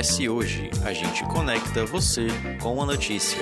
acontece hoje. A gente conecta você com a notícia.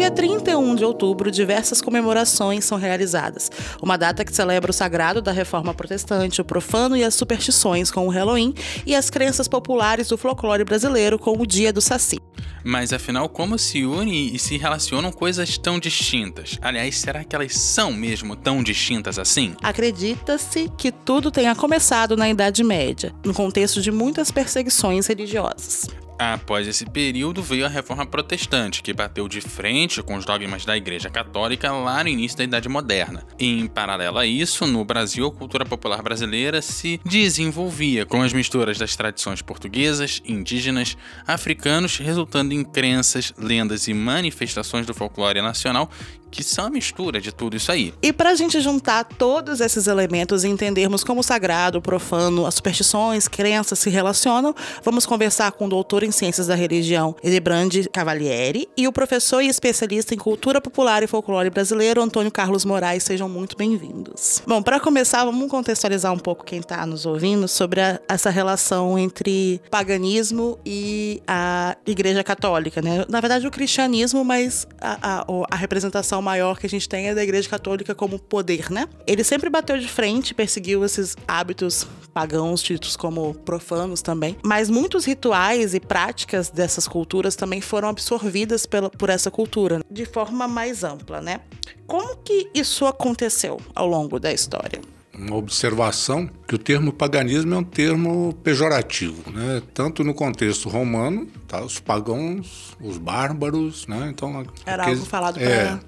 Dia 31 de outubro, diversas comemorações são realizadas. Uma data que celebra o sagrado da reforma protestante, o profano e as superstições com o Halloween e as crenças populares do folclore brasileiro com o Dia do Saci. Mas afinal, como se unem e se relacionam coisas tão distintas? Aliás, será que elas são mesmo tão distintas assim? Acredita-se que tudo tenha começado na Idade Média, no contexto de muitas perseguições religiosas. Após esse período veio a Reforma Protestante, que bateu de frente com os dogmas da Igreja Católica lá no início da Idade Moderna. Em paralelo a isso, no Brasil, a cultura popular brasileira se desenvolvia com as misturas das tradições portuguesas, indígenas, africanos, resultando em crenças, lendas e manifestações do folclore nacional que são a mistura de tudo isso aí. E para a gente juntar todos esses elementos e entendermos como o sagrado, o profano, as superstições, crenças se relacionam, vamos conversar com o doutor em Ciências da Religião, Edebrande Cavalieri, e o professor e especialista em cultura popular e folclore brasileiro, Antônio Carlos Moraes. Sejam muito bem-vindos. Bom, para começar, vamos contextualizar um pouco quem está nos ouvindo sobre a, essa relação entre paganismo e a Igreja Católica, né? Na verdade, o cristianismo, mas a, a, a representação maior que a gente tem é da Igreja Católica como poder, né? Ele sempre bateu de frente, perseguiu esses hábitos pagãos, títulos como profanos também. Mas muitos rituais e práticas dessas culturas também foram absorvidas pela, por essa cultura de forma mais ampla, né? Como que isso aconteceu ao longo da história? Uma observação que o termo paganismo é um termo pejorativo, né? tanto no contexto romano, tá? os pagãos, os bárbaros, né? então era aqueles, algo falado para é.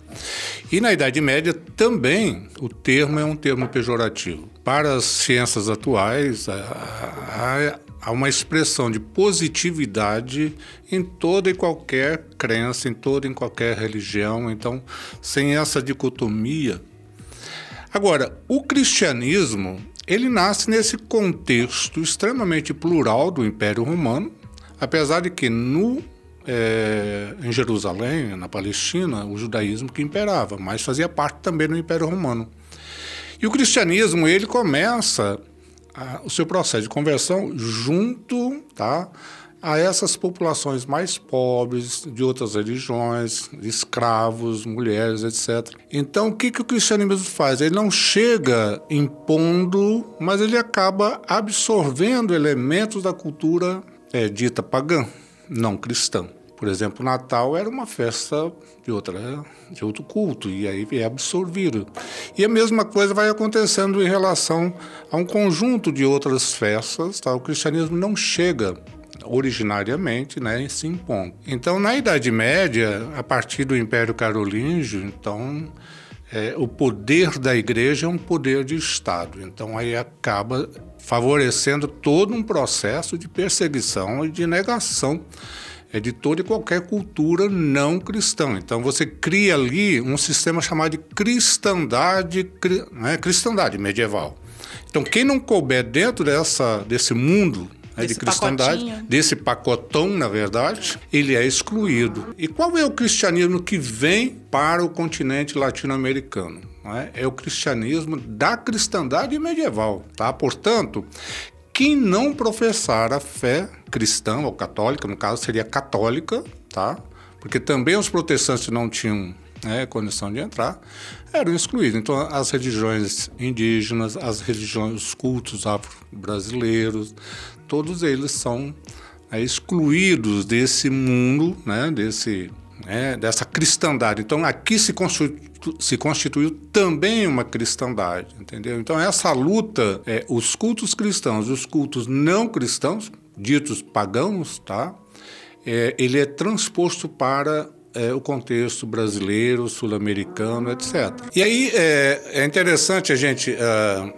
E na Idade Média também o termo é um termo pejorativo. Para as ciências atuais, há, há uma expressão de positividade em toda e qualquer crença, em toda e qualquer religião. Então, sem essa dicotomia Agora, o cristianismo, ele nasce nesse contexto extremamente plural do Império Romano, apesar de que no é, em Jerusalém, na Palestina, o judaísmo que imperava, mas fazia parte também do Império Romano. E o cristianismo, ele começa a, o seu processo de conversão junto, tá? A essas populações mais pobres, de outras religiões, escravos, mulheres, etc. Então, o que, que o cristianismo faz? Ele não chega impondo, mas ele acaba absorvendo elementos da cultura é, dita pagã, não cristã. Por exemplo, Natal era uma festa de, outra, de outro culto, e aí é absorvido. E a mesma coisa vai acontecendo em relação a um conjunto de outras festas. Tá? O cristianismo não chega originariamente, né, se impondo. Então, na Idade Média, a partir do Império Carolíngio, então é, o poder da igreja é um poder de Estado. Então, aí acaba favorecendo todo um processo de perseguição e de negação é de toda e qualquer cultura não cristã. Então você cria ali um sistema chamado de cristandade, né, cristandade medieval. Então quem não couber dentro dessa, desse mundo né, de cristandade, pacotinho. desse pacotão, na verdade, ele é excluído. E qual é o cristianismo que vem para o continente latino-americano? É? é o cristianismo da cristandade medieval. Tá? Portanto, quem não professar a fé cristã ou católica, no caso seria católica, tá? porque também os protestantes não tinham né, condição de entrar, eram excluídos. Então, as religiões indígenas, as religiões, os cultos afro-brasileiros, todos eles são é, excluídos desse mundo, né, desse, né, dessa cristandade. Então, aqui se, constitu, se constituiu também uma cristandade, entendeu? Então, essa luta, é, os cultos cristãos os cultos não cristãos, ditos pagãos, tá? É, ele é transposto para é, o contexto brasileiro, sul-americano, etc. E aí é, é interessante a gente uh,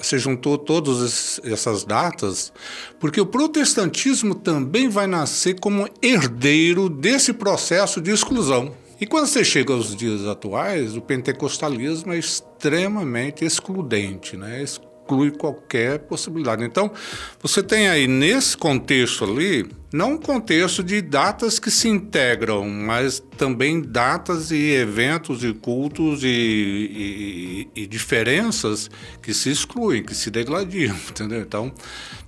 se juntou todas essas datas, porque o protestantismo também vai nascer como herdeiro desse processo de exclusão. E quando você chega aos dias atuais, o pentecostalismo é extremamente excludente, né? Exclui qualquer possibilidade. Então, você tem aí nesse contexto ali, não um contexto de datas que se integram, mas também datas e eventos e cultos e, e, e diferenças que se excluem, que se degladiam, entendeu? Então,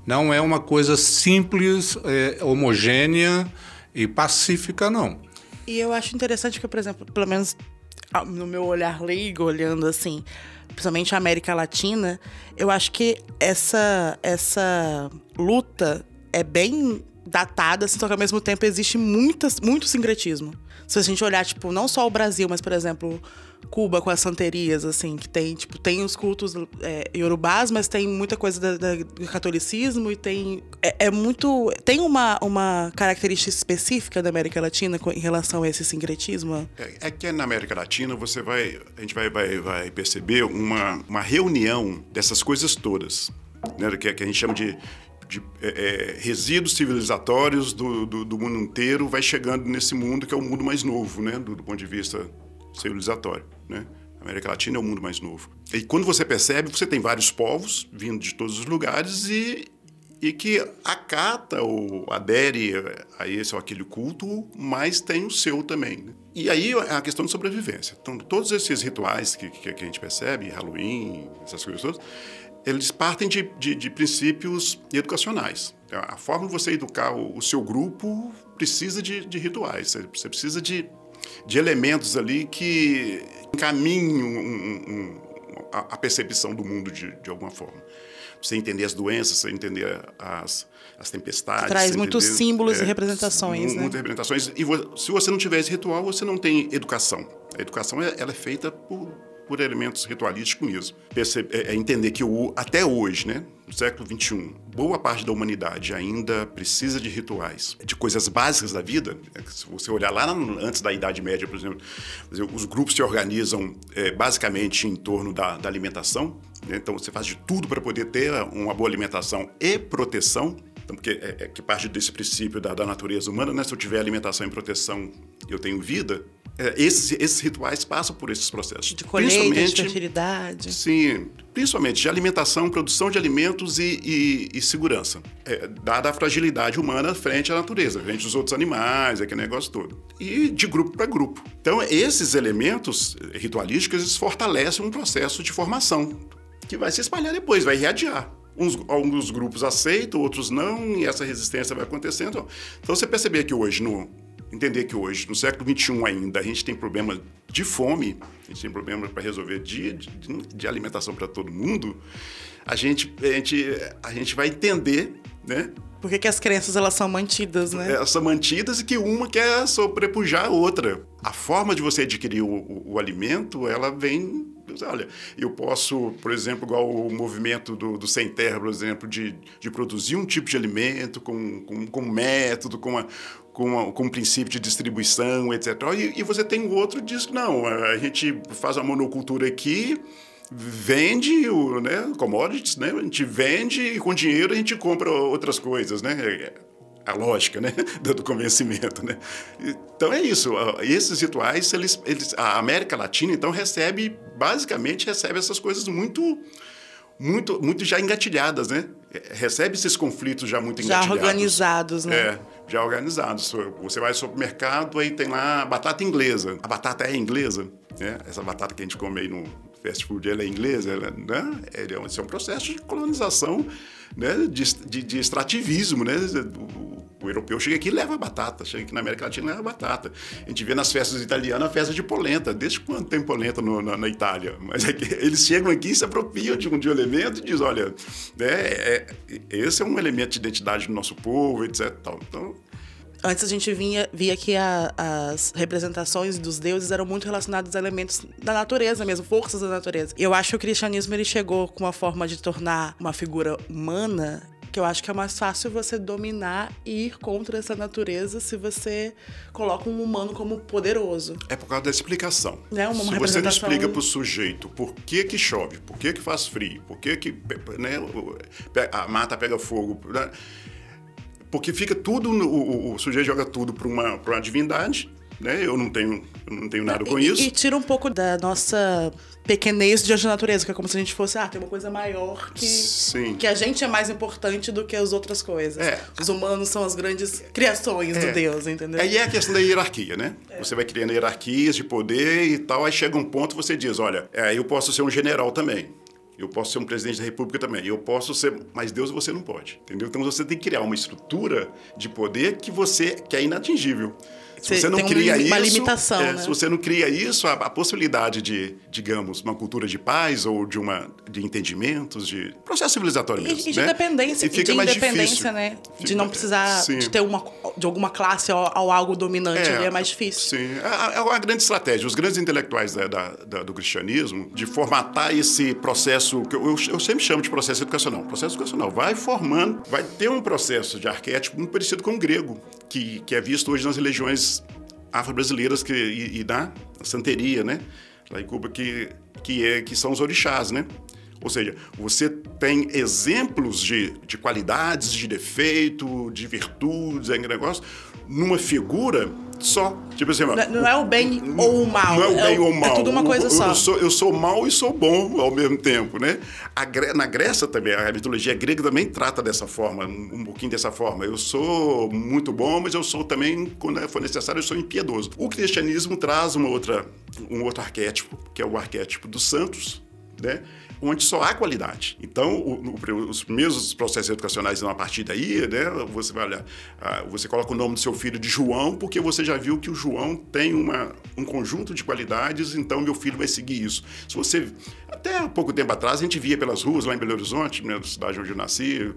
não é uma coisa simples, é, homogênea e pacífica, não. E eu acho interessante que, por exemplo, pelo menos no meu olhar leigo, olhando assim, principalmente a América Latina, eu acho que essa, essa luta é bem datada, só que ao mesmo tempo existe muitas, muito sincretismo. Se a gente olhar, tipo, não só o Brasil, mas, por exemplo, Cuba com as santerias, assim, que tem, tipo, tem os cultos é, iorubás, mas tem muita coisa da, da, do catolicismo e tem. É, é, muito. Tem uma, uma característica específica da América Latina em relação a esse sincretismo? É, é que na América Latina você vai. A gente vai, vai, vai perceber uma, uma reunião dessas coisas todas. Né, que, que a gente chama de, de é, é, resíduos civilizatórios do, do, do, mundo inteiro vai chegando nesse mundo que é o mundo mais novo, né, do, do ponto de vista civilizatório, né? A América Latina é o mundo mais novo. E quando você percebe, você tem vários povos vindo de todos os lugares e, e que acata ou adere a esse ou aquele culto, mas tem o seu também. Né? E aí é a questão de sobrevivência. Então, todos esses rituais que, que, a gente percebe, Halloween, essas coisas todas, eles partem de, de, de princípios educacionais. Então, a forma de você educar o, o seu grupo precisa de, de rituais, você precisa de de elementos ali que encaminham um, um, a, a, percepção do mundo de, de alguma forma. Você entender as doenças, você entender as, as tempestades. Traz muitos entender, símbolos é, e representações. Muitas né? representações. E se você não tiver esse ritual, você não tem educação. A educação ela é feita por por elementos ritualísticos mesmo. é, é entender que o, até hoje, né, no século XXI, boa parte da humanidade ainda precisa de rituais, de coisas básicas da vida. É, se você olhar lá antes da Idade Média, por exemplo, os grupos se organizam é, basicamente em torno da, da alimentação. Né? Então você faz de tudo para poder ter uma boa alimentação e proteção. Então, porque é, é, que parte desse princípio da, da natureza humana, né? Se eu tiver alimentação e proteção, eu tenho vida é, esses, esses, rituais passam por esses processos. De colheita, de fertilidade. Sim, principalmente de alimentação, produção de alimentos e, e, e segurança. É, dada a fragilidade humana frente à natureza, frente aos outros animais, aquele negócio todo. E de grupo para grupo. Então, esses elementos ritualísticos eles fortalecem um processo de formação que vai se espalhar depois, vai irradiar. Uns, alguns grupos aceitam, outros não, e essa resistência vai acontecendo. Então, você perceber que hoje, no, entender que hoje, no século XXI ainda, a gente tem problema de fome, a gente tem problema para resolver de, de, de alimentação para todo mundo, a gente, a, gente, a gente vai entender, né? Por que, as crenças elas são mantidas, né? Elas são mantidas e que uma quer sobrepujar a outra. A forma de você adquirir o, o, o alimento, ela vem Olha, eu posso, por exemplo, igual o movimento do, do Sem Terra, por exemplo, de, de produzir um tipo de alimento com, com, com método, com uma, com, com um princípio de distribuição, etc. E, e você tem o outro diz não, a gente faz a monocultura aqui, vende o, né, commodities, né? A gente vende e com dinheiro a gente compra outras coisas, né? É, a lógica, né, do convencimento, né? Então é isso. Esses rituais, eles, eles, a América Latina então recebe, basicamente recebe essas coisas muito muito, muito já engatilhadas, né? Recebe esses conflitos já muito engatilhados. Já organizados, né? É, já organizados. Você vai ao supermercado, aí tem lá batata inglesa. A batata é inglesa, né? Essa batata que a gente come aí no fast food, ela é inglesa, ela, né? É, esse é um processo de colonização, né? De, de, de extrativismo, né? O europeu chega aqui e leva batata, chega aqui na América Latina e leva batata. A gente vê nas festas italianas a festa de polenta. Desde quando tem polenta no, na, na, Itália? Mas é eles chegam aqui e se apropriam de um, de um elemento e dizem, olha, né, é, esse é um elemento de identidade do nosso povo, etc. Então, Antes a gente vinha, via que a, as representações dos deuses eram muito relacionadas a elementos da natureza mesmo, forças da natureza. Eu acho que o cristianismo ele chegou com uma forma de tornar uma figura humana que eu acho que é mais fácil você dominar e ir contra essa natureza se você coloca um humano como poderoso. É por causa da explicação. Né? Uma se você não explica para o sujeito por que que chove, por que que faz frio, por que que né, a mata pega fogo... Né? Porque fica tudo, o, o, sujeito joga tudo para uma, uma divindade, né? Eu não tenho, eu não tenho nada com e, isso. E tira um pouco da nossa pequenez diante da natureza, que é como se a gente fosse, ah, tem uma coisa maior que, Sim. que a gente é mais importante do que as outras coisas. É. Os humanos são as grandes criações do É. Deus, entendeu? Aí é a questão da hierarquia, né? É. Você vai criando hierarquias de poder e tal, aí chega um ponto você diz, olha, é, eu posso ser um general também. Eu posso ser um presidente da república também. Eu posso ser, mas Deus você não pode, entendeu? Então você tem que criar uma estrutura de poder que você que é inatingível. Se Você não um cria lim- isso, uma limitação, é, né? se você não cria isso, a, a possibilidade de, digamos, uma cultura de paz ou de uma de entendimentos, de processo civilizatório mesmo, E, de né? dependência, E fica de mais independência, difícil. né? De Fica- não precisar Sim. de ter uma de alguma classe ou, ou algo dominante ali, é mais difícil. Sim, é é uma grande estratégia. Os grandes intelectuais da- da- da- do cristianismo, de formatar esse processo, que eu, eu- eu sempre chamo de processo educacional. Processo educacional vai formando, vai ter um processo de arquétipo muito parecido com o grego, que, que é visto hoje nas religiões afro-brasileiras que, e, e na santeria, né? Lá em Cuba, que, que, é, que são os orixás, né? Ou seja, você tem exemplos de, de qualidades, de defeito, de virtudes, é negócio, numa figura só. Tipo assim, Não é- não é o bem ou o mal, Não é o é bem o- ou o mal. é tudo uma coisa eu, só. Eu sou, eu sou mal e sou bom ao mesmo tempo, né? A na Grécia também, a mitologia grega também trata dessa forma, um, um pouquinho dessa forma. Eu sou muito bom, mas eu sou também, quando for necessário, eu sou impiedoso. O cristianismo traz uma outra, um outro arquétipo, que é o arquétipo dos santos, né? Onde só há qualidade. Então, o- o- os mesmos processos educacionais a partir daí, né? Você vai olhar, ah, você coloca o nome do seu filho de João, porque você já viu que o João tem uma, um conjunto de qualidades, então meu filho vai seguir isso. Se você até há pouco tempo atrás a gente via pelas ruas lá em Belo Horizonte, né, na cidade onde eu nasci,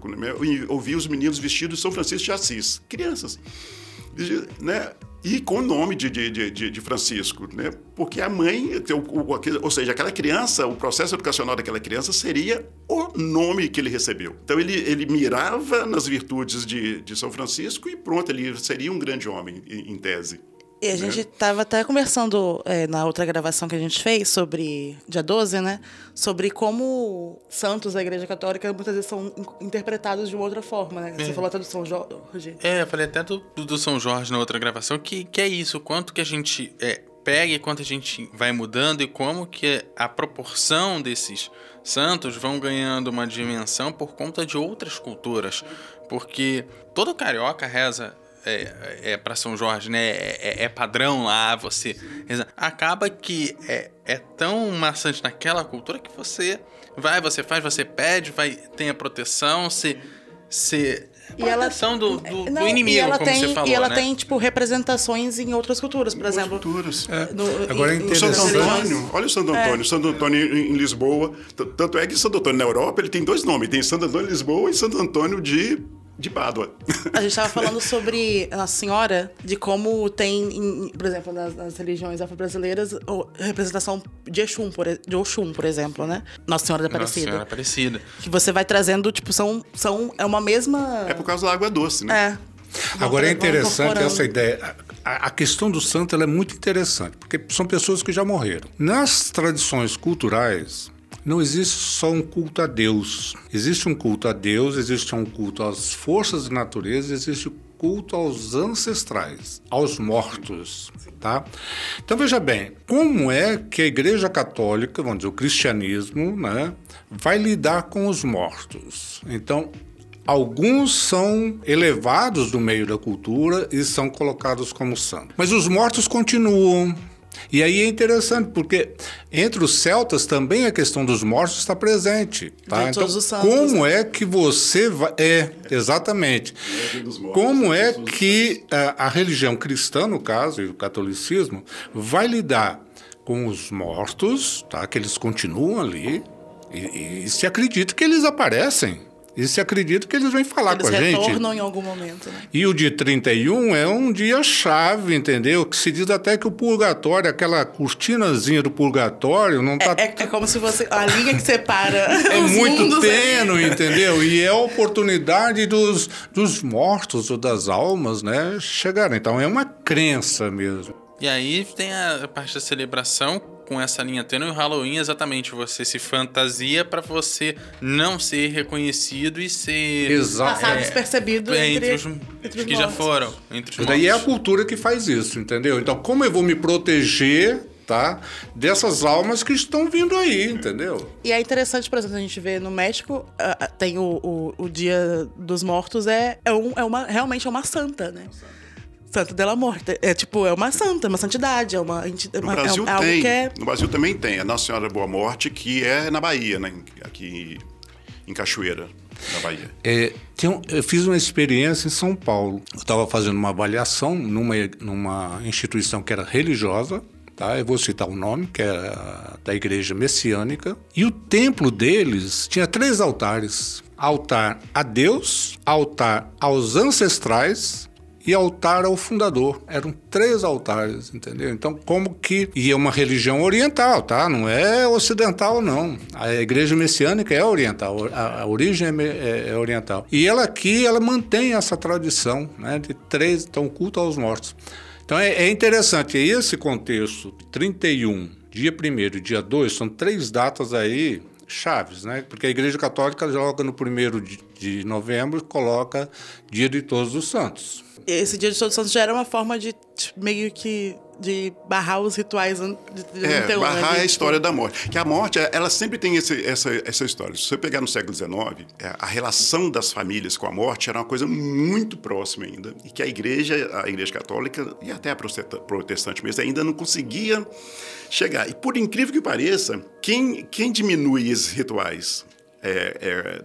ouvia os meninos vestidos de São Francisco de Assis, crianças né? E com o nome de, de, de- de, Francisco, né? Porque a mãe, o- ou seja, aquela criança, o processo educacional daquela criança seria o nome que ele recebeu. Então ele, ele mirava nas virtudes de, de São Francisco e pronto, ele seria um grande homem, em, em tese. E a gente estava até conversando é, na outra gravação que a gente fez sobre dia 12, né? Sobre como santos da Igreja Católica muitas vezes são in- interpretados de uma outra forma, né? Você falou até do São Jorge. É, eu falei até do, do São Jorge na outra gravação, que, que é isso, quanto que a gente é, pega e quanto a gente vai mudando e como que a proporção desses santos vão ganhando uma dimensão por conta de outras culturas. Porque todo carioca reza é, é para São Jorge, né? É, é- é padrão lá, você. reza. Acaba que é, é tão maçante naquela cultura que você vai, você faz, você pede, vai, tem a proteção, você. você E ela- proteção do, do, do Não, inimigo, e ela como tem, você falou, E ela né? tem, tipo, representações em outras culturas, por exemplo. Culturas. no- Agora é em- O Santo Interessante. Antônio, olha o Santo Antônio. Santo Antônio em Lisboa. Tanto é que Santo Antônio na Europa ele tem dois nomes: tem Santo Antônio de Lisboa e Santo Antônio de, de Pádua. A gente estava falando sobre Nossa Senhora, de como tem, em- por exemplo, nas, nas religiões afro-brasileiras, representação de Exum, por, de Oxum, por exemplo, né? Nossa Senhora da Nossa Aparecida. Senhora Aparecida. Que você vai trazendo, tipo, são, são é uma mesma... É por causa da água doce, né? É. Agora é interessante essa ideia. A, a questão do santo ela é muito interessante, porque são pessoas que já morreram. Nas tradições culturais, não existe só um culto a Deus. Existe um culto a Deus, existe um culto às forças da natureza, existe culto aos ancestrais, aos mortos, tá? Então veja bem, como é que a Igreja Católica, vamos dizer, o cristianismo, né, vai lidar com os mortos? Então, Alguns são elevados do meio da cultura e são colocados como santos. Mas os mortos continuam. E aí é interessante, porque entre os celtas também a questão dos mortos está presente. Tá? De Então, todos os santos, como é que você vai. É, exatamente. Como é que a, a religião cristã, no caso, e o catolicismo, vai lidar com os mortos, tá? que eles continuam ali, e, e se acredita que eles aparecem. E se acredita que eles vêm falar Eles com a gente. retornam em algum momento, né? E o dia 31 é um dia chave, entendeu? Que se diz até que o purgatório, aquela cortinazinha do purgatório, não está É, é como se fosse a linha que separa é os muito tênue, entendeu? E é a oportunidade dos, dos mortos ou das almas, né, chegarem. Então é uma crença mesmo. E aí tem a parte da celebração com essa linha tênue, o Halloween é exatamente você se fantasia para você não ser reconhecido e ser Exato. Passar despercebido é, entre, entre, os, entre os que já foram, entre os daí é a cultura que faz isso, entendeu? Então, como eu vou me proteger, tá? Dessas almas que estão vindo aí, entendeu? E é interessante, por exemplo, a gente vê no México, ah, ah, tem o, o, o Dia dos Mortos, é, é, um, é uma, realmente é uma santa, né? Santa dela Morte. É tipo, é uma santa, uma santidade, é uma. é No uma- é Brasil algo tem. que é. No Brasil também tem. A Nossa Senhora da Boa Morte, que é na Bahia, né? Aqui em Cachoeira, na Bahia. É, tem um- eu fiz uma experiência em São Paulo. Eu estava fazendo uma avaliação numa, numa instituição que era religiosa, tá? Eu vou citar o nome, que era da Igreja Messiânica. E o templo deles tinha três altares: altar a Deus, altar aos ancestrais e altar ao fundador. Eram três altares, entendeu? Então, como que. E é uma religião oriental, tá? Não é ocidental, não. A igreja messiânica é oriental, a, a origem é, é- é oriental. E ela aqui, ela mantém essa tradição, né? De três, então, culto aos mortos. Então, é, é interessante. E esse contexto, 31, dia 1 e dia 2, são três datas aí chaves, né? Porque a Igreja Católica joga no primeiro de, novembro coloca Dia de Todos os Santos. Esse Dia de Todos os Santos já era uma forma de meio que. de barrar os rituais de, É, antemão, né? barrar De, a história da morte. Que a morte, ela sempre tem esse- essa, essa história. Se você pegar no século XIX, é, a relação das famílias com a morte era uma coisa muito próxima ainda. E que a igreja, a igreja católica e até a protesta- protestante mesmo, ainda não conseguia chegar. E por incrível que pareça, quem, quem diminui esses rituais é,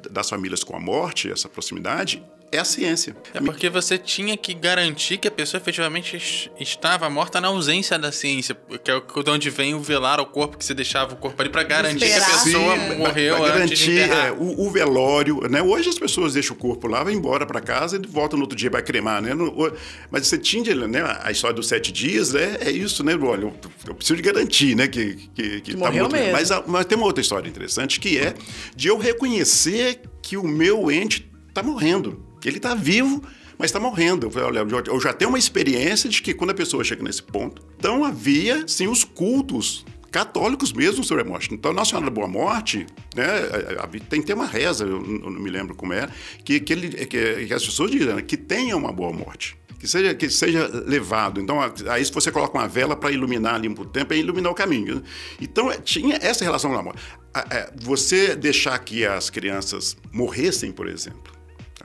é, das famílias com a morte, essa proximidade, é a ciência. É porque você tinha que garantir que a pessoa efetivamente es- estava morta na ausência da ciência, que é de onde vem o velar o corpo, que você deixava o corpo ali pra garantir que a Esperar. pessoa Sim, morreu pra antes de garantir é, o, o velório, né? Hoje as pessoas deixam o corpo lá, vão embora para casa e voltam no outro dia para cremar, né? No- o- mas você tinha, né? A história dos sete dias, né? É isso, né? Olha, eu, eu preciso de garantir, né? Que, que, que tá morreu morto mesmo. Mas, a- mas tem uma outra história interessante que é de eu reconhecer que o meu ente está morrendo, que ele está vivo. Mas está morrendo. Eu, falei, olha, eu já- tenho uma experiência de que quando a pessoa chega nesse ponto, então havia sim os cultos católicos mesmo sobre a morte. Então, Nossa Senhora da Boa Morte, né, tem, tem uma reza, eu não me lembro como é, que, que, ele, que, que as pessoas dizem né, que tenha uma boa morte. Que seja, que seja levado. Então, aí se você coloca uma vela para iluminar ali por tempo, é iluminar o caminho. né? Então, é, tinha essa relação com a morte. É, Você deixar que as crianças morressem, por exemplo,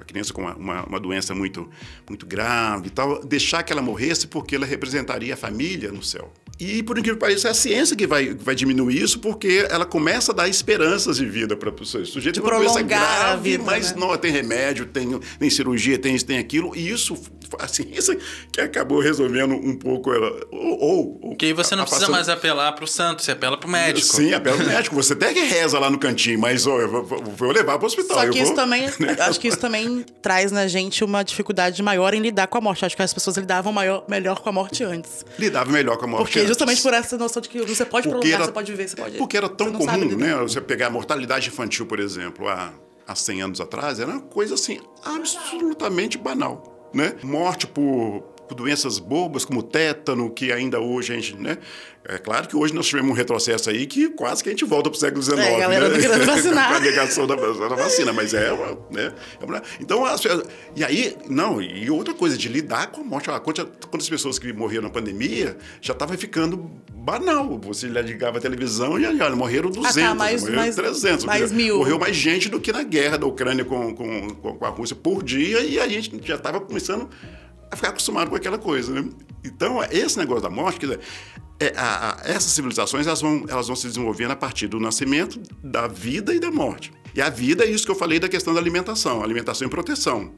a criança com uma, uma, uma doença muito, muito grave e tal, deixar que ela morresse porque ela representaria a família no céu. E, por incrível que pareça, é a ciência que vai, vai diminuir isso, porque ela começa a dar esperanças de vida para o sujeito. De tem uma doença a grave, vida, mas né? não, tem remédio, tem, tem cirurgia, tem isso, tem aquilo, e isso, a ciência que acabou resolvendo um pouco ela. Ou. ou- Que aí você não precisa afastando- mais apelar pro santo, você apela pro médico. Sim, apela pro médico. Você até que reza lá no cantinho, mas ó, eu vou, vou- levar para o hospital. Só que isso vou- também, acho que isso também traz na gente uma dificuldade maior em lidar com a morte. Acho que as pessoas lidavam maior, melhor com a morte antes. Lidava melhor com a morte. Porque antes. Justamente por essa noção de que você pode Porque prolongar, era- você pode viver, você pode. Porque era tão comum, né? Você pegar a mortalidade infantil, por exemplo, há, há 100 anos atrás, era uma coisa assim absolutamente banal, né? Morte por, por doenças bobas como tétano, que ainda hoje a gente, né? É claro que hoje nós tivemos um retrocesso aí que quase que a gente volta para o século XIX. É, a galera né? querendo vacinar. Com a negação da, da vacina, mas é, uma, né? É uma- então, as e aí, não, e outra coisa, de lidar com a morte. Ah, Quantas, quantas pessoas que morreram na pandemia já estava ficando banal. Você ligava a televisão e olha, morreram 200, Ah, tá, mais- morreram mais- 300. mais mil. Morreu mais gente do que na guerra da Ucrânia com, com, com, com a Rússia por dia e a gente já estava começando a ficar acostumado com aquela coisa, né? Então, esse negócio da morte, quer dizer, é, a- a- essas civilizações elas vão, elas vão se desenvolvendo a partir do nascimento, da vida e da morte. E a vida é isso que eu falei da questão da alimentação, alimentação e proteção.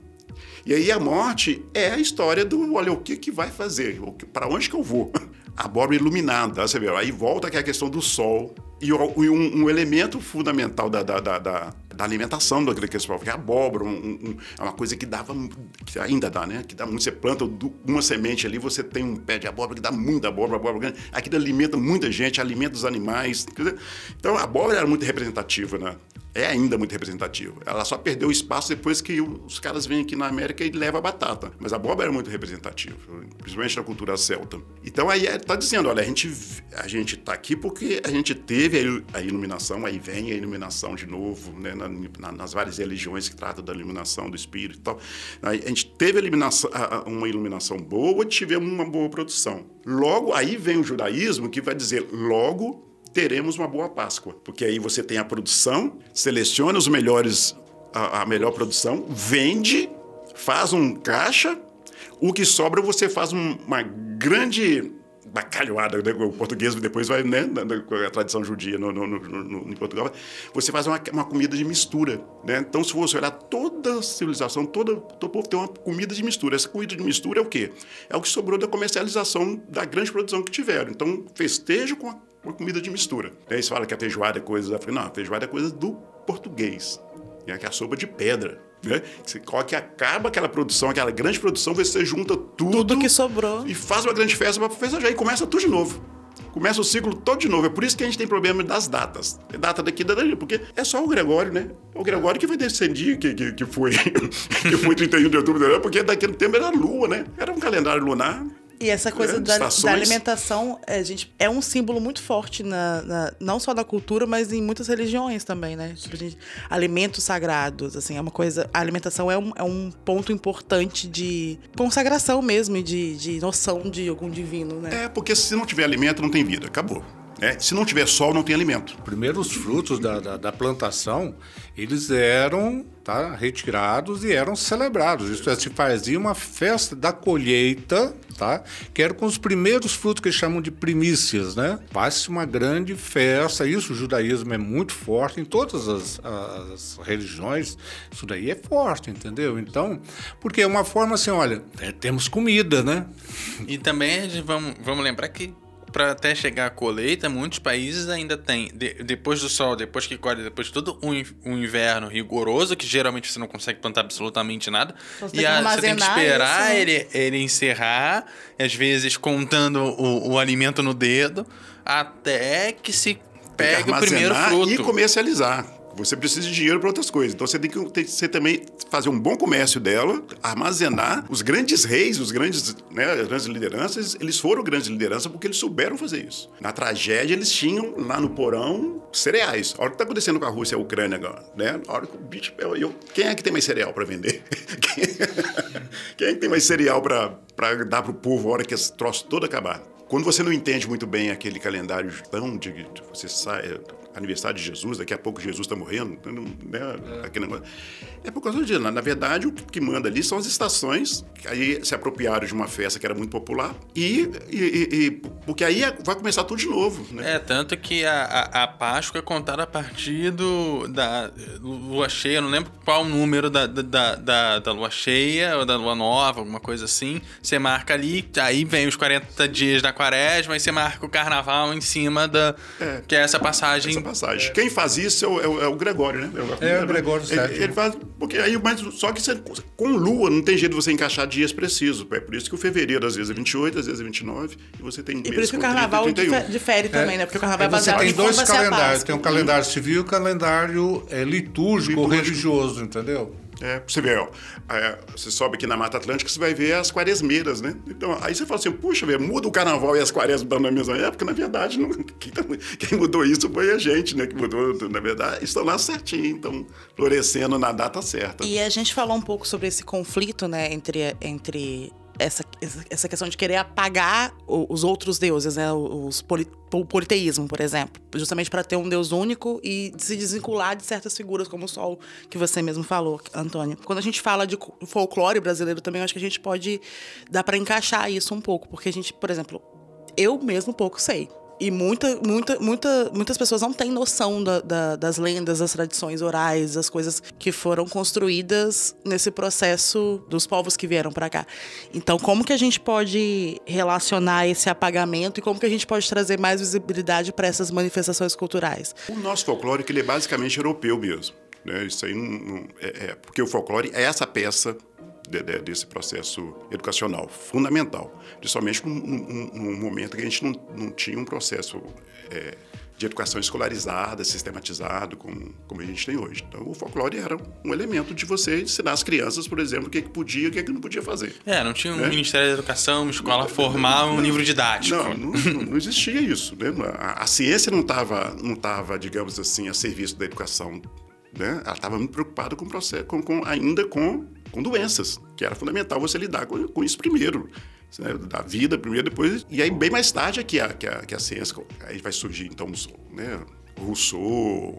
E aí a morte é a história do, olha, o que, que vai fazer? Para onde que eu vou? A abóbora iluminada, você vê, aí volta que é a questão do sol. E, um, um elemento fundamental da, da, da, da- da alimentação daquele que eles falam, que é abóbora, um- um- é uma coisa que dava, que ainda dá, né? Que dá muito, você planta uma semente ali, você tem um pé de abóbora que dá muita abóbora, abóbora grande. Aquilo alimenta muita gente, alimenta os animais. Então a abóbora era muito representativa, né? É ainda muito representativo. Ela só perdeu espaço depois que os caras vêm aqui na América e levam a batata. Mas a abóbora é muito representativa, principalmente na cultura celta. Então aí está dizendo, olha, a gente a gente está aqui porque a gente teve a iluminação, aí vem a iluminação de novo, né, na, na, nas várias religiões que tratam da iluminação do espírito e tal. A gente teve uma iluminação boa, tivemos uma boa produção. Logo, aí vem o judaísmo que vai dizer, logo teremos uma boa Páscoa. Porque aí você tem a produção, seleciona os melhores, a, a melhor produção, vende, faz um caixa, o que sobra você faz um, uma grande bacalhoada, né? o português depois vai, né, a tradição judia no, no, no, em Portugal, você faz uma, uma, comida de mistura, né? Então, se você olhar toda a civilização, todo, todo povo tem uma comida de mistura. Essa comida de mistura é o quê? É o que sobrou da comercialização da grande produção que tiveram. Então, festejo com a, com a comida de mistura. Aí você fala que a feijoada é coisa da Não, a feijoada é coisa do português, né? que é a sopa de pedra. Né? Você coloca que acaba aquela produção, aquela grande produção, você junta tudo. Tudo que sobrou. E faz uma grande festa para festejar. E começa tudo de novo. Começa o ciclo todo de novo. É por isso que a gente tem problema das datas. É data daqui, data dali, porque é só o Gregório, né? É o Gregório que vai descendir, que, que, que foi que foi 31 de outubro, né? porque daquele tempo era lua, né? Era um calendário lunar. E essa coisa da, da, alimentação é, gente, é um símbolo muito forte, na, na, não só da cultura, mas em muitas religiões também, né? Tipo, gente, alimentos sagrados, assim, é uma coisa. A alimentação é um, é um ponto importante de consagração mesmo, de, de noção de algum divino, né? É, porque se não tiver alimento, não tem vida. Acabou. É, se não tiver sol, não tem alimento. Primeiro, os frutos da, da, da plantação, eles eram tá, retirados e eram celebrados. Isso é, se fazia uma festa da colheita, tá, que era com os primeiros frutos que eles chamam de primícias. Né? Faz-se uma grande festa. Isso, o judaísmo é muito forte em todas as, as religiões. Isso daí é forte, entendeu? Então, porque é uma forma assim, olha, é, temos comida, né? E também vamos, vamos lembrar que para até chegar a colheita, muitos países ainda têm, de, depois do sol, depois que colhe, depois de todo um, um, inverno rigoroso, que geralmente você não consegue plantar absolutamente nada. Então, e a, você tem que esperar ele, ele encerrar, às vezes contando o, o alimento no dedo, até que se pegue o primeiro fruto. E comercializar. Você precisa de dinheiro para outras coisas. Então você tem que você também fazer um bom comércio dela, armazenar. Os grandes reis, os grandes, né, as grandes lideranças, eles foram grandes lideranças porque eles souberam fazer isso. Na tragédia, eles tinham lá no porão cereais. Olha o que está acontecendo com a Rússia e a Ucrânia agora, né? A hora que o bicho. Eu, eu, quem é que tem mais cereal para vender? quem é que tem mais cereal para dar para o povo a hora que esse troço todo acabar? Quando você não entende muito bem aquele calendário tão de, de você sai aniversário de Jesus, daqui a pouco Jesus está morrendo, né? É. Aquele negócio. é por causa disso. Na verdade, o que manda ali são as estações, que aí se apropriaram de uma festa que era muito popular, e, e, e porque aí é, vai começar tudo de novo. Né? É, tanto que a, a, a, Páscoa é contada a partir do, da lua cheia, não lembro qual o número da, da, da, da lua cheia ou da lua nova, alguma coisa assim. Você marca ali, aí vem os 40 dias da quaresma, e você marca o carnaval em cima da. É, que é essa passagem. Essa passagem. É. Quem faz isso é o, é o, é o Gregório, né? É o Gregório, certo. Ele, ele, faz. Porque aí, mas só que você, com lua não tem jeito de você encaixar dias precisos. É por isso que o fevereiro às vezes é 28, às vezes é 29, e você tem. E por isso que o carnaval 30, difere também, né? Porque o carnaval é baseado Você tem dois calendários: tem um calendário civil e um calendário é, litúrgico, litúrgico, religioso, entendeu? É, você vê, ó, é, você sobe aqui na Mata Atlântica, você vai ver as quaresmeiras, né? Então, aí você fala assim, puxa, velho, muda o carnaval e as quaresmas na mesma época, na verdade, não, quem, quem, mudou isso foi a gente, né? Que mudou, na verdade, estão lá certinho, estão florescendo na data certa. E a gente falou um pouco sobre esse conflito, né, entre, entre essa, essa questão de querer apagar os outros deuses, né? Os poli, o politeísmo, por exemplo, justamente para ter um deus único e se desvincular de certas figuras como o sol, que você mesmo falou, Antônio. Quando a gente fala de folclore brasileiro também, acho que a gente pode dar para encaixar isso um pouco, porque a gente, por exemplo, eu mesmo pouco sei. E muita, muita, muita, muitas pessoas não têm noção da, da, das lendas, das tradições orais, das coisas que foram construídas nesse processo dos povos que vieram para cá. Então, como que a gente pode relacionar esse apagamento e como que a gente pode trazer mais visibilidade para essas manifestações culturais? O nosso folclore ele é basicamente europeu mesmo. Né? Isso aí não, não é, é, porque o folclore é essa peça de, de, desse processo educacional, fundamental. Principalmente num, num, num, momento que a gente não, não tinha um processo é, de educação escolarizada, sistematizado, como, como a gente tem hoje. Então, o folclore era um elemento de você ensinar as crianças, por exemplo, o que, que podia e o que, que não podia fazer. É, não tinha um é? Ministério da Educação, uma escola formar um livro didático. Não, não, não existia isso. Né? A, a ciência não estava, não tava, digamos assim, a serviço da educação. Né? Ela estava muito preocupada com o processo, com, com, ainda com, com doenças, que era fundamental você lidar com, com isso primeiro né, da vida primeiro, depois. E aí, bem mais tarde, é que a, que a, que a ciência. Aí vai surgir, então, né, Rousseau,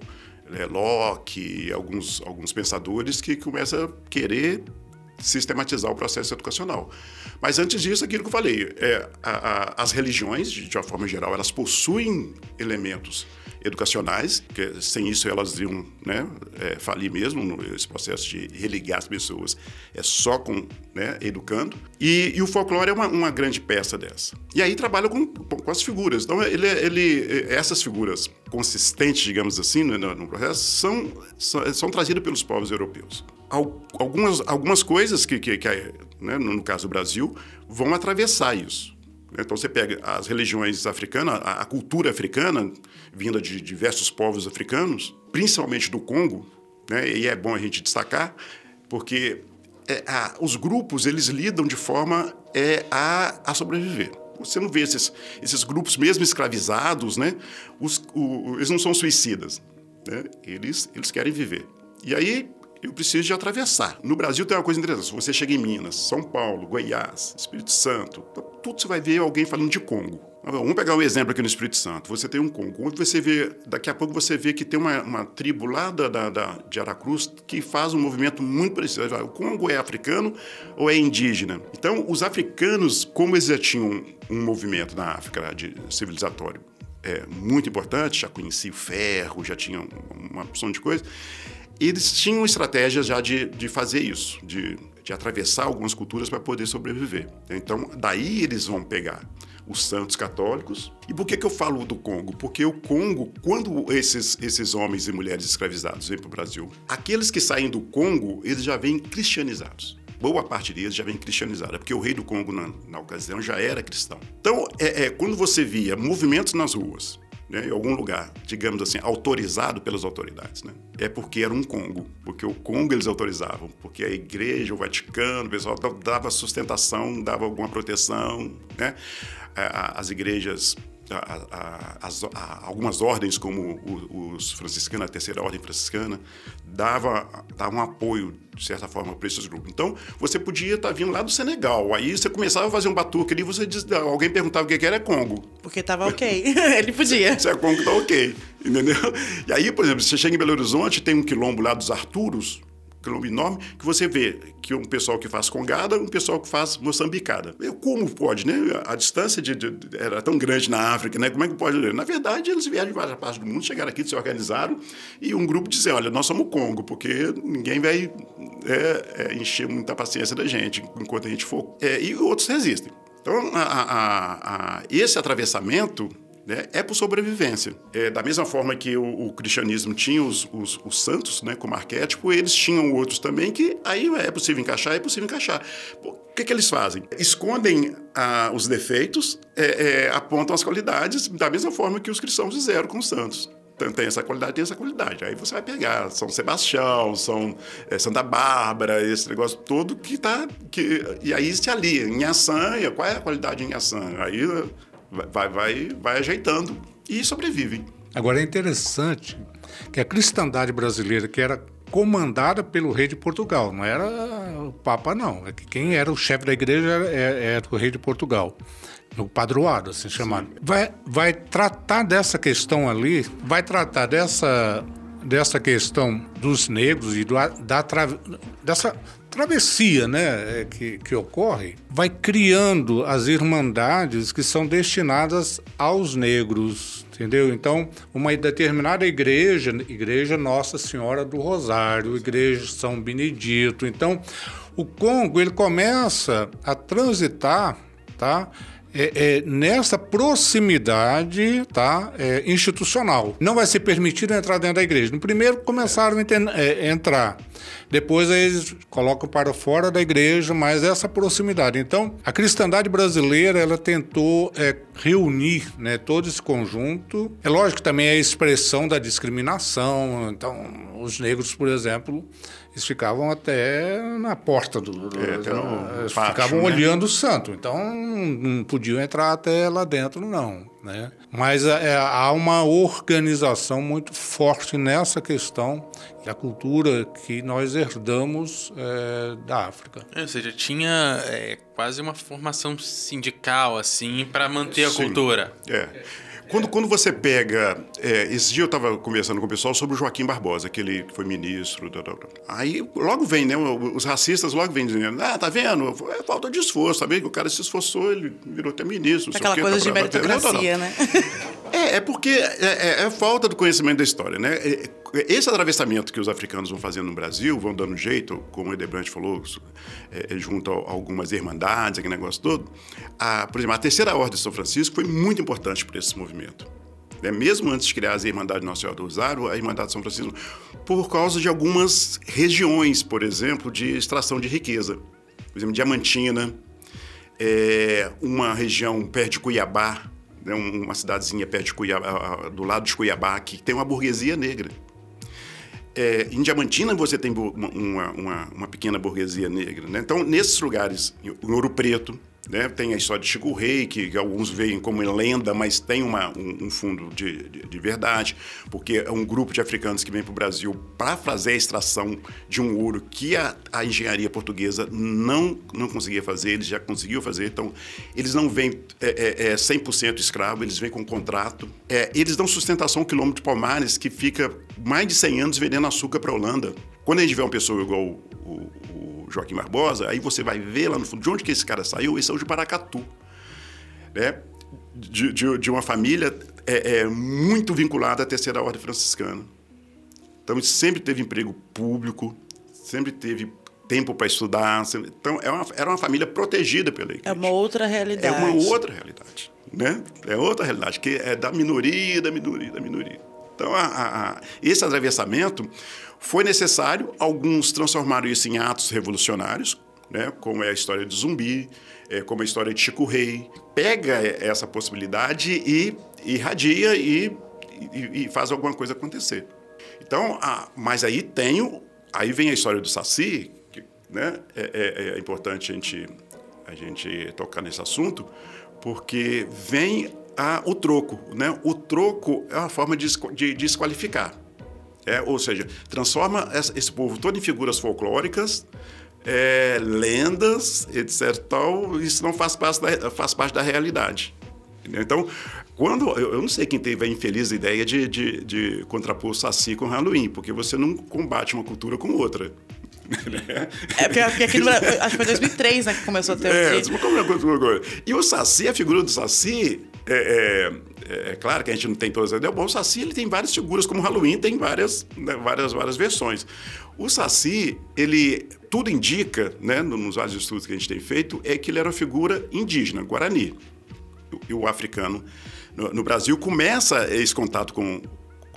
né, Locke, alguns, alguns pensadores que começam a querer sistematizar o processo educacional. Mas antes disso, aquilo que eu falei, é, a, a, as religiões, de, de uma forma geral, elas possuem elementos educacionais, que sem isso elas iam né, é, falir mesmo, esse processo de religar as pessoas é só com né, educando. E, e, o folclore é uma, uma, grande peça dessa. E aí trabalha com, com as figuras. Então, ele, ele, essas figuras consistentes, digamos assim, no, no processo, são, são, são, trazidas pelos povos europeus. Algumas, algumas coisas que, que, que né, no caso do Brasil, vão atravessar isso. Então você pega as religiões africanas, a, cultura africana, vinda de diversos povos africanos, principalmente do Congo, né? e é bom a gente destacar, porque é, a, os grupos eles lidam de forma é, a, a sobreviver. Você não vê esses, esses grupos, mesmo escravizados, né? Os, o, eles não são suicidas. Né? Eles, eles querem viver. E aí eu preciso de atravessar. No Brasil tem uma coisa interessante. Você chega em Minas, São Paulo, Goiás, Espírito Santo, tudo você vai ver alguém falando de Congo. Vamos pegar um exemplo aqui no Espírito Santo. Você tem um Congo. Onde você vê, daqui a pouco você vê que tem uma, uma tribo lá da, da, da, de Aracruz que faz um movimento muito parecido. O Congo é africano ou é indígena? Então, os africanos, como eles já tinham um movimento na África de civilizatório é, muito importante, já conheciam ferro, já tinham uma opção de coisas, eles tinham estratégias já de, de fazer isso, de, de atravessar algumas culturas para poder sobreviver. Então, daí eles vão pegar os santos católicos. E por que, que eu falo do Congo? Porque o Congo, quando esses, esses homens e mulheres escravizados vêm para o Brasil, aqueles que saem do Congo, eles já vêm cristianizados. Boa parte deles já vem cristianizada, porque o rei do Congo, na, na ocasião, já era cristão. Então, é, é, quando você via movimentos nas ruas, né, em algum lugar, digamos assim, autorizado pelas autoridades, né? É porque era um Congo, porque o Congo eles autorizavam, porque a igreja, o Vaticano, o pessoal dava sustentação, dava alguma proteção, né? As igrejas a, a, a, algumas ordens, como os franciscanos, a terceira ordem franciscana, dava, dava um apoio, de certa forma, para esses grupos. Então, você podia estar tá vindo lá do Senegal, aí você começava a fazer um batuque ali, você diz, alguém perguntava o que era, é Congo. Porque estava ok, ele podia. Se é Congo, está ok, entendeu? E aí, por exemplo, você chega em Belo Horizonte, tem um quilombo lá dos Arturos, quilombo enorme, que você vê que um pessoal que faz congada, um pessoal que faz moçambicada. Como pode, né? A distância de, de, era tão grande na África, né? Como é que pode? Na verdade, eles vieram de várias partes do mundo, chegaram aqui, se organizaram e um grupo disse, olha, nós somos Congo, porque ninguém vai é, é, encher muita paciência da gente enquanto a gente for. É, e outros resistem. Então, a, a, a, esse atravessamento né, é por sobrevivência. É, da mesma forma que o, o cristianismo tinha os, os, os, santos né, como arquétipo, eles tinham outros também que aí é possível encaixar, é possível encaixar. O que, que eles fazem? Escondem ah, os defeitos, é, é, apontam as qualidades, da mesma forma que os cristãos fizeram com os santos tem essa qualidade, tem essa qualidade. Aí você vai pegar São Sebastião, São é, Santa Bárbara, esse negócio todo que tá. Que, e aí se alia. Assanha, qual é a qualidade em Assanha? Aí vai, vai, vai ajeitando e sobrevivem. Agora é interessante que a cristandade brasileira, que era comandada pelo rei de Portugal, não era o Papa, não. É que quem era o chefe da igreja era, era o rei de Portugal. O padroado, assim chamado. Vai, vai tratar dessa questão ali, vai tratar dessa, dessa questão dos negros e do, da, dessa travessia né, é, que, que ocorre vai criando as irmandades que são destinadas aos negros, entendeu? Então, uma determinada igreja, igreja Nossa Senhora do Rosário, igreja São Benedito. Então, o Congo ele começa a transitar, tá? É, é, nessa proximidade tá, é, institucional. Não vai ser permitido entrar dentro da igreja. No primeiro começaram a é, entrar Depois eles colocam para fora da igreja, mas essa proximidade. Então, a cristandade brasileira ela tentou é, reunir né, todo esse conjunto. É lógico que também é a expressão da discriminação. Então, os negros, por exemplo, eles ficavam até na porta do. É, até no eles pátio, ficavam né? olhando o santo. Então não podiam entrar até lá dentro, não. Né? Mas é, há uma organização muito forte nessa questão da cultura que nós herdamos é, da África. É, Ou seja, tinha é, quase uma formação sindical, assim, para manter a Sim. cultura. É. Quando, quando você pega. É, esse dia eu estava conversando com o pessoal sobre o Joaquim Barbosa, aquele que foi ministro. tal, tal, tal. Aí logo vem, né? Os racistas logo vêm dizendo: ah, tá vendo? É falta de esforço, tá vendo? Que o cara se esforçou, ele virou até ministro. Aquela quê, coisa tá, de tá, tá. meritocracia, né? É, é porque é, é- é falta do conhecimento da história, né? É- Esse atravessamento que os africanos vão fazendo no Brasil, vão dando jeito, como o Edebrandt falou, é, é, junto a algumas irmandades, aquele negócio todo. A, por exemplo, a Terceira Ordem de São Francisco foi muito importante para esse movimento. né? Mesmo antes de criar a Irmandade Nossa Senhora do Rosário, a Irmandade de São Francisco, por causa de algumas regiões, por exemplo, de extração de riqueza. Por exemplo, Diamantina, é, uma região perto de Cuiabá, né, uma cidadezinha perto de Cuiabá, do lado de Cuiabá, que tem uma burguesia negra. É, em Diamantina você tem uma, uma- uma pequena burguesia negra. Né? Então, nesses lugares, em Ouro Preto, né, tem a história de Chico Rei, que, que alguns veem como lenda, mas tem uma- um, um fundo de, de- de verdade, porque é um grupo de africanos que vem para o Brasil para fazer a extração de um ouro que a, a engenharia portuguesa não, não conseguia fazer, eles já conseguiu fazer. Então, eles não vêm é, é, é, 100% escravo, eles vêm com contrato. É, eles dão sustentação ao quilômetro de Palmares, que fica mais de 100 anos vendendo açúcar para a Holanda. Quando a gente vê uma pessoa igual o Joaquim Barbosa, aí você vai ver lá no fundo de onde que esse cara saiu, eles são de Paracatu. Né? De, de- de uma família é, é, muito vinculada à terceira ordem franciscana. Então, sempre teve emprego público, sempre teve tempo para estudar. sempre- Então, é uma- era uma família protegida pela igreja. É uma outra realidade. É uma outra realidade, né? É outra realidade, que é da minoria, da minoria, da minoria. Então, a- a- esse atravessamento foi necessário, alguns transformaram isso em atos revolucionários, né? como é a história de Zumbi, é, como a história de Chico Rei. Pega essa possibilidade e irradia e, e- e faz alguma coisa acontecer. Então, a- mas aí tem aí vem a história do Saci, que, né? é, é- é importante a gente, a gente tocar nesse assunto, porque vem a- o troco. Né? O troco é uma forma de, de desqualificar. É, ou seja, transforma esse povo todo em figuras folclóricas, é, lendas, etc. Tal, isso não faz parte da, faz parte da realidade. Entendeu? Então, quando eu, eu não sei quem teve a infeliz ideia de, de, de contrapor o Saci com o Halloween, porque você não combate uma cultura com outra. É porque, porque aqui no Brasil, acho que foi 2003 né, que começou a ter É, como é coisa. E o Saci, a figura do Saci, é, é- é claro que a gente não tem todas as. Bom, o Saci ele tem várias figuras, como o Halloween tem várias, né, várias, várias versões. O Saci, ele, tudo indica, né, no- nos vários estudos que a gente tem feito, é que ele era uma figura indígena, Guarani. E o africano no, no Brasil começa esse contato com,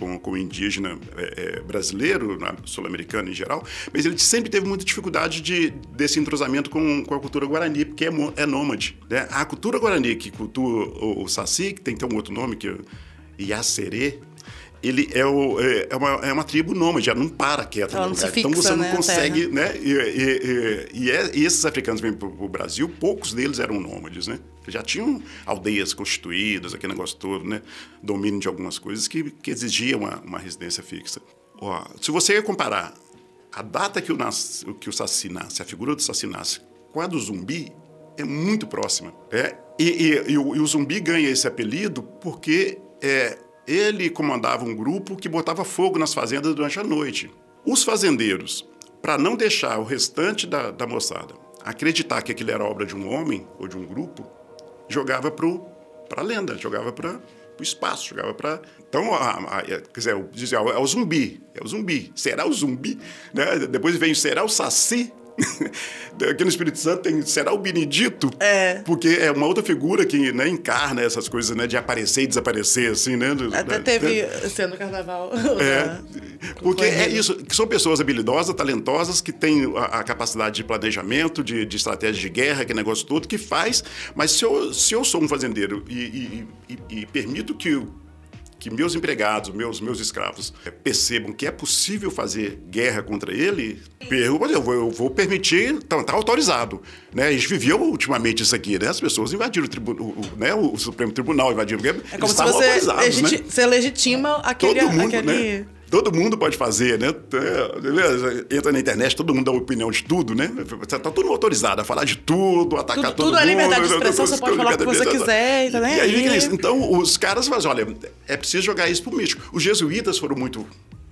com, com o indígena é, é, brasileiro, na- sul-americano em geral, mas ele sempre teve muita dificuldade de, desse entrosamento com, com a cultura guarani, porque é, é nômade. Né? A cultura guarani, que cultua o, o Saci, que tem até um outro nome, que é Iacerê, ele é, o- é- é uma, é uma tribo nômade, ela não para quieta Ela no lugar. então fixa, você não né, consegue né? E, e- e- e é- e esses africanos vêm para o Brasil, poucos deles eram nômades, né? Já tinham aldeias constituídas, aquele negócio todo, né? Domínio de algumas coisas que, que exigia uma, uma residência fixa. Ó, se você comparar a data que o, nas, que o Saci nasce, a figura do Saci nasce, com a do zumbi, é muito próxima. É? E, e- e o, e o zumbi ganha esse apelido porque é, ele comandava um grupo que botava fogo nas fazendas durante a noite. Os fazendeiros, para não deixar o restante da, da moçada acreditar que aquilo era obra de um homem ou de um grupo, jogava para a lenda, jogava para o espaço, jogava para. Então, a, a, quer dizer, dizia, é o zumbi, é o zumbi. Será o zumbi? Né? Depois vem o será o saci? Aqui no Espírito Santo tem será o Benedito, É. porque é uma outra figura que né, encarna essas coisas né, de aparecer e desaparecer, assim, né? Até né, teve, né? sendo carnaval. É, porque é isso, que são pessoas habilidosas, talentosas, que têm a, a capacidade de planejamento, de, de estratégia de guerra, que negócio todo, que faz. Mas se eu, se eu sou um fazendeiro e, e- e- e permito que, que meus empregados, meus, meus escravos, eh, percebam que é possível fazer guerra contra ele, eu, vou, eu vou permitir, está autorizado. Né? A gente viveu ultimamente isso aqui, né? As pessoas invadiram o, o, o- né? o Supremo Tribunal, invadiram. É como se você, né? você legitima aquele. Todo mundo, aquele... né? Todo mundo pode fazer, né? É? Entra na internet, todo mundo dá opinião de tudo, né? Tá todo mundo autorizado a falar de tudo, atacar Tudo- todo tudo mundo. é liberdade de né? expressão, você pode falar o que você quiser, tá E aí aí. Então, os caras fazem, olha, é preciso jogar isso pro místico. Os jesuítas foram muito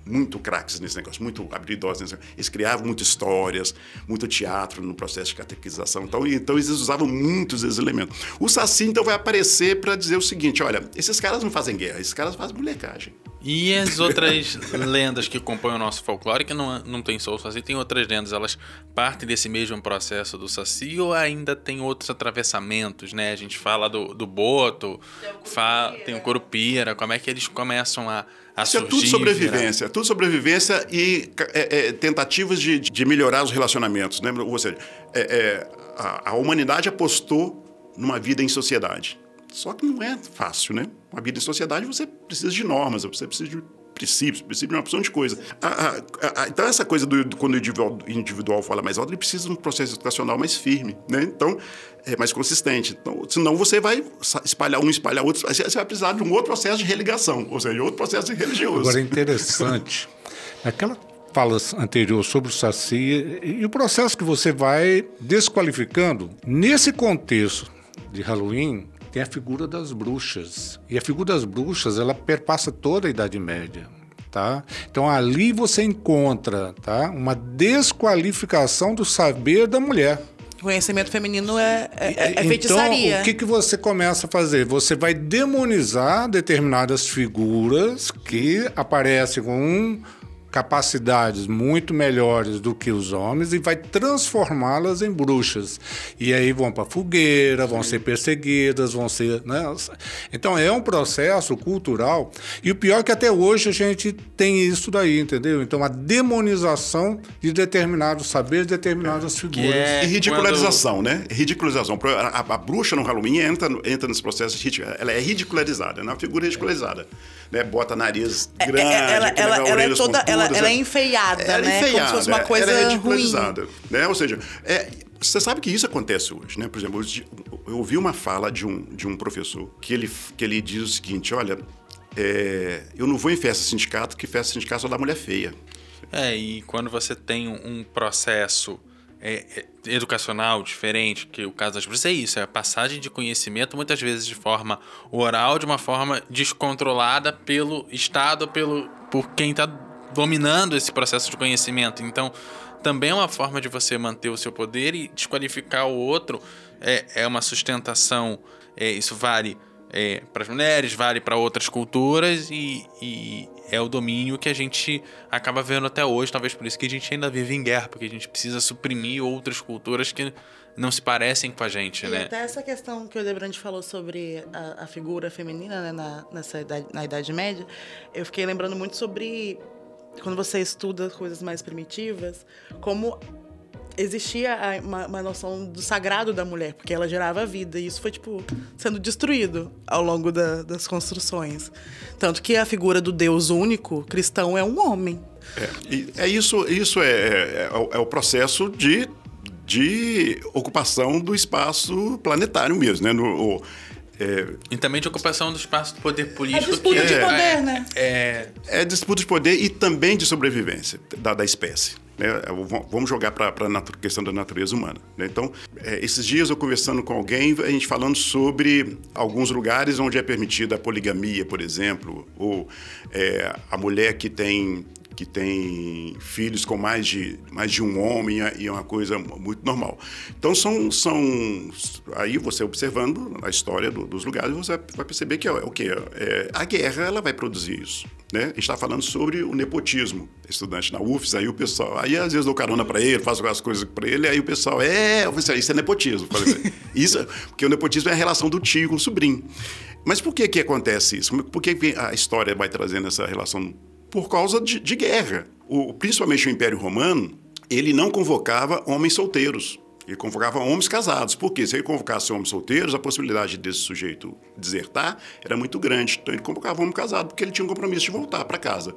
muito craques nesse negócio, muito habilidosos nesse negócio. Eles criavam muitas histórias, muito teatro no processo de catequização. Então, então eles usavam muitos esses elementos. O Saci, então, vai aparecer para dizer o seguinte: olha, esses caras não fazem guerra, esses caras fazem molecagem. E as outras lendas que compõem o nosso folclore, que não, não tem só o Saci, tem outras lendas, elas partem desse mesmo processo do Saci ou ainda tem outros atravessamentos, né? A gente fala do, do Boto, fa- tem o Curupira, como é que eles começam a Isso é tudo virar- sobrevivência, é tudo sobrevivência e é, é, tentativas de, de melhorar os relacionamentos. Né? Ou seja, é, é, a, a humanidade apostou numa vida em sociedade. Só que não é fácil, né? Uma vida em sociedade você precisa de normas, você precisa de princípios, precisa de uma opção de coisa. A- a- a- então, essa coisa do, do- quando o individual, individual fala mais alto, ele precisa de um processo educacional mais firme, né? Então, é mais consistente. Então, senão você vai espalhar um, espalhar outro, você vai precisar de um outro processo de religação, ou seja, outro processo religioso. Agora é interessante. Naquela fala anterior sobre o Saci e o processo que você vai desqualificando, nesse contexto de Halloween, tem a figura das bruxas. E a figura das bruxas, ela perpassa toda a Idade Média. Tá? Então ali você encontra tá? uma desqualificação do saber da mulher. Conhecimento feminino é, é, é Então, feitiçaria. o que, que você começa a fazer? Você vai demonizar determinadas figuras que aparecem com capacidades muito melhores do que os homens e vai transformá-las em bruxas. E aí vão para fogueira, vão ser perseguidas, vão ser. Né? Então é um processo cultural. E o pior é que até hoje a gente tem isso daí, entendeu? Então a demonização de determinados saberes, determinadas figuras. é E ridicularização, né? Ridicularização. A, a- a bruxa no Halloween entra, entra nesse processo de Ela é ridicularizada, é uma figura ridicularizada. Né? Bota nariz É- é- grande, ela, ela, ela é toda, ela, ela é né? enfeiada, Ela é né? Como se enfeiada, fosse uma coisa ela é ruim. Né? Ou seja, é, você sabe que isso acontece hoje, né? Por exemplo, eu ouvi uma fala de um, de um professor que ele, que ele diz o seguinte: olha, é, eu não vou em festa sindicato, que festa sindicato só dá mulher feia. É, e quando você tem um processo é, é, educacional diferente, que o caso das bruxas é isso, é a passagem de conhecimento, muitas vezes de forma oral, de uma forma descontrolada pelo Estado, pelo, por quem está dominando esse processo de conhecimento. Então, também é uma forma de você manter o seu poder e desqualificar o outro. É, é uma sustentação, é, isso vale para as mulheres, vale para outras culturas e, e é o domínio que a gente acaba vendo até hoje. Talvez por isso que a gente ainda vive em guerra, porque a gente precisa suprimir outras culturas que não se parecem com a gente, E né? até essa questão que o Debrandi falou sobre a, a figura feminina né, na, nessa idade, na Idade Média, eu fiquei lembrando muito sobre quando você estuda coisas mais primitivas, como existia a- uma, uma noção do sagrado da mulher, porque ela gerava vida, e isso foi, tipo, sendo destruído ao longo da- das construções. Tanto que a figura do Deus único cristão é um homem. É, e é isso, isso é, é, é o- é o processo de, de ocupação do espaço planetário mesmo, né? No, o- é, E também de ocupação do espaço do poder É político. disputa que de é, poder, né? É, é disputa de poder e também de sobrevivência da, da espécie. Né? Vamos jogar para a questão da natureza humana. né? Então, é, esses dias eu conversando com alguém, a gente falando sobre alguns lugares onde é permitida a poligamia, por exemplo, ou é, a mulher que tem que tem filhos com mais de, mais de um homem e é uma coisa muito normal. Então são, são aí você observando a história do, dos lugares você vai perceber que é, o que é, a guerra ela vai produzir isso. Né? A gente está falando sobre o nepotismo. Estudante na UFS, aí o pessoal, aí às vezes dou carona para ele, faço as coisas para ele, aí o pessoal, é, isso é nepotismo. isso, porque o nepotismo é a relação do tio com o sobrinho. Mas por que que acontece isso? Por que a história vai trazendo essa relação por causa de, de guerra. O, principalmente o Império Romano, ele não convocava homens solteiros. Ele convocava homens casados. Por quê? Se ele convocasse homens solteiros, a possibilidade desse sujeito desertar era muito grande. Então ele convocava homem casado, porque ele tinha um compromisso de voltar para casa.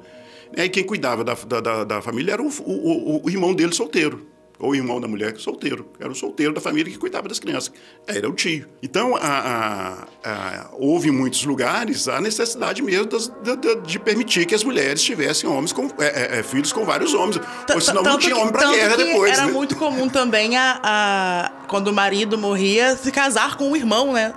E aí quem cuidava da, da, da família era o, o, o, irmão dele solteiro ou irmão da mulher solteiro. Era o solteiro da família que cuidava das crianças. Era o tio. Então, a, a, a, houve em muitos lugares a necessidade mesmo das, de, de, permitir que as mulheres tivessem homens com, é, é, é filhos com vários homens. Ou senão não tinha homem para guerra depois. Era né? muito comum também, a, quando o marido morria, se casar com o irmão, né?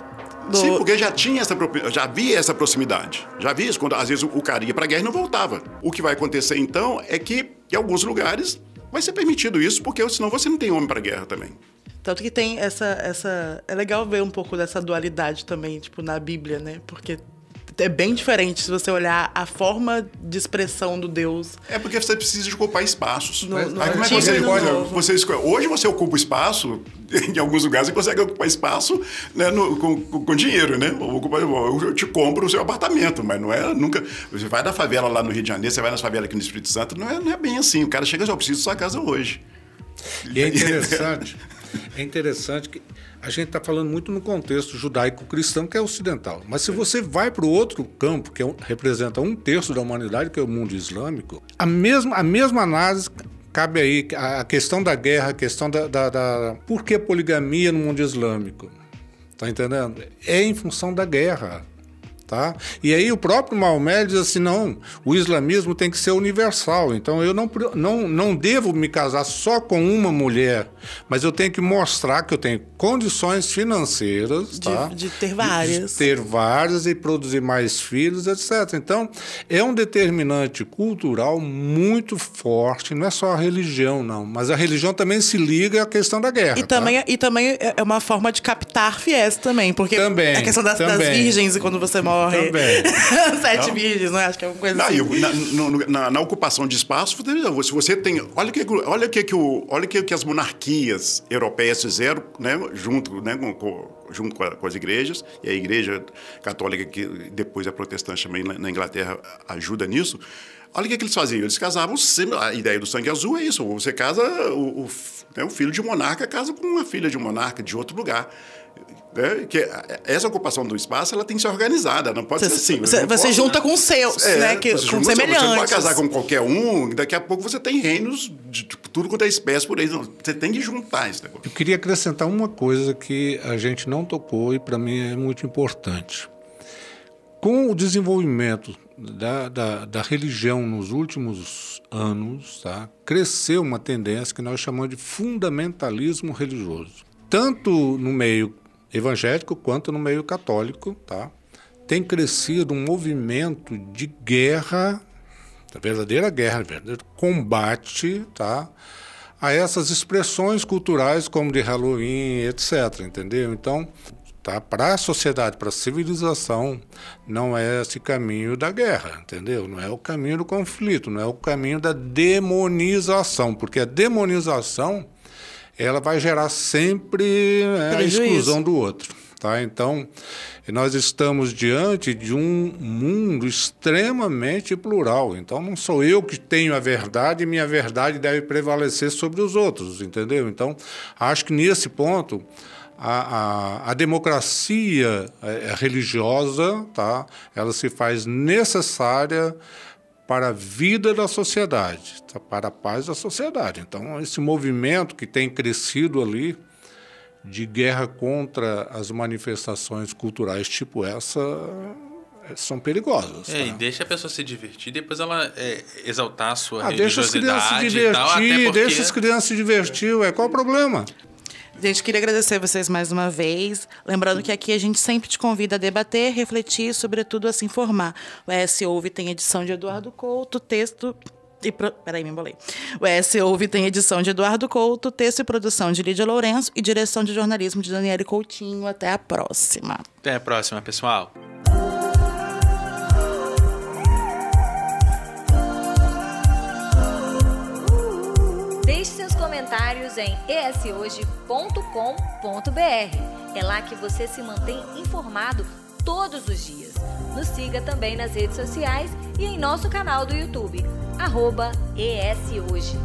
Do... Sim, porque já tinha essa já havia essa proximidade. Já havia isso, quando às vezes o cara ia para a guerra e não voltava. O que vai acontecer então é que em alguns lugares vai ser permitido isso, porque senão você não tem homem para guerra também. Tanto que tem essa, essa. É legal ver um pouco dessa dualidade também, tipo, na Bíblia, né? Porque é bem diferente se você olhar a forma de expressão do Deus. É porque você precisa de ocupar espaços. No, no Aí, como é que você escolhe? Você escolhe? Hoje você ocupa espaço, em alguns lugares você consegue ocupar espaço né, no, com, com, dinheiro, né? Eu te compro o seu apartamento, mas não é nunca. Você vai da favela lá no Rio de Janeiro, você vai nas favelas aqui no Espírito Santo, não é, não é bem assim. O cara chega e eu preciso da sua casa hoje. E é interessante, é interessante que a gente está falando muito no contexto judaico-cristão, que é ocidental. Mas se você vai para o outro campo, que é, representa um terço da humanidade, que é o mundo islâmico, a mesma, a mesma análise cabe aí a questão da guerra, a questão da, da, da... Por que poligamia no mundo islâmico? Tá entendendo? É em função da guerra. Tá? E aí o próprio Maomé diz assim, não, o islamismo tem que ser universal, então eu não, não, não devo me casar só com uma mulher, mas eu tenho que mostrar que eu tenho condições financeiras, de, tá? de ter várias. De, ter várias e produzir mais filhos, etc. Então, é um determinante cultural muito forte, não é só a religião, não, mas a religião também se liga à questão da guerra. E, tá? também, e também é uma forma de captar fiéis também, porque também, a questão das, também. das virgens, e quando você morre morre. Também. Sete virgens, não é? Acho que é uma coisa não, assim. Na, na, na, ocupação de espaço, se você tem. Olha que, olha que, que, o, olha que, que as monarquias europeias fizeram, né, junto, né, com, com, junto com, a, com, as igrejas, e a igreja católica, que depois é protestante também na Inglaterra, ajuda nisso. Olha o que, que eles faziam. Eles casavam. A ideia do sangue azul é isso. Você casa. O, o, né, o filho de um monarca casa com uma filha de um monarca de outro lugar. Né? Que essa ocupação do espaço ela tem que ser organizada, não pode você, ser assim. Você, você junta com seus, é, né? Que, com semelhantes. Você não pode casar com qualquer um, daqui a pouco você tem reinos de tudo quanto é espécie por aí. Você tem que juntar esse negócio. Eu queria acrescentar uma coisa que a gente não tocou e para mim é muito importante. Com o desenvolvimento da, da, da, religião nos últimos anos, tá, cresceu uma tendência que nós chamamos de fundamentalismo religioso. Tanto no meio evangélico quanto no meio católico, tá? Tem crescido um movimento de guerra, verdadeira guerra, verdadeiro combate, tá? A essas expressões culturais como de Halloween, etc, entendeu? Então, tá? Para a sociedade, para a civilização, não é esse caminho da guerra, entendeu? Não é o caminho do conflito, não é o caminho da demonização, porque a demonização ela vai gerar sempre né, a exclusão do outro. Tá? Então, nós estamos diante de um mundo extremamente plural. Então, não sou eu que tenho a verdade minha verdade deve prevalecer sobre os outros, entendeu? Então, acho que nesse ponto a, a, a democracia é religiosa, tá? ela se faz necessária para a vida da sociedade, tá? para a paz da sociedade. Então, esse movimento que tem crescido ali de guerra contra as manifestações culturais tipo essa é, são perigosas. É, tá? e deixa a pessoa se divertir, depois ela é, exaltar a sua ah, religiosidade. Deixa as crianças se divertir, tal, porque... deixa as crianças se divertir, ué, qual o problema? Gente, queria agradecer vocês mais uma vez. Lembrando que aqui a gente sempre te convida a debater, refletir e, sobretudo, a se informar. O ES Ouve tem edição de Eduardo Couto, texto E pro... Peraí, me embolei. O ES Ouve tem edição de Eduardo Couto, texto e produção de Lídia Lourenço e direção de jornalismo de Daniele Coutinho. Até a próxima. Até a próxima, pessoal. Deixe seus comentários em eshoje.com.br. É lá que você se mantém informado todos os dias. Nos siga também nas redes sociais e em nosso canal do YouTube, arroba ESHoje.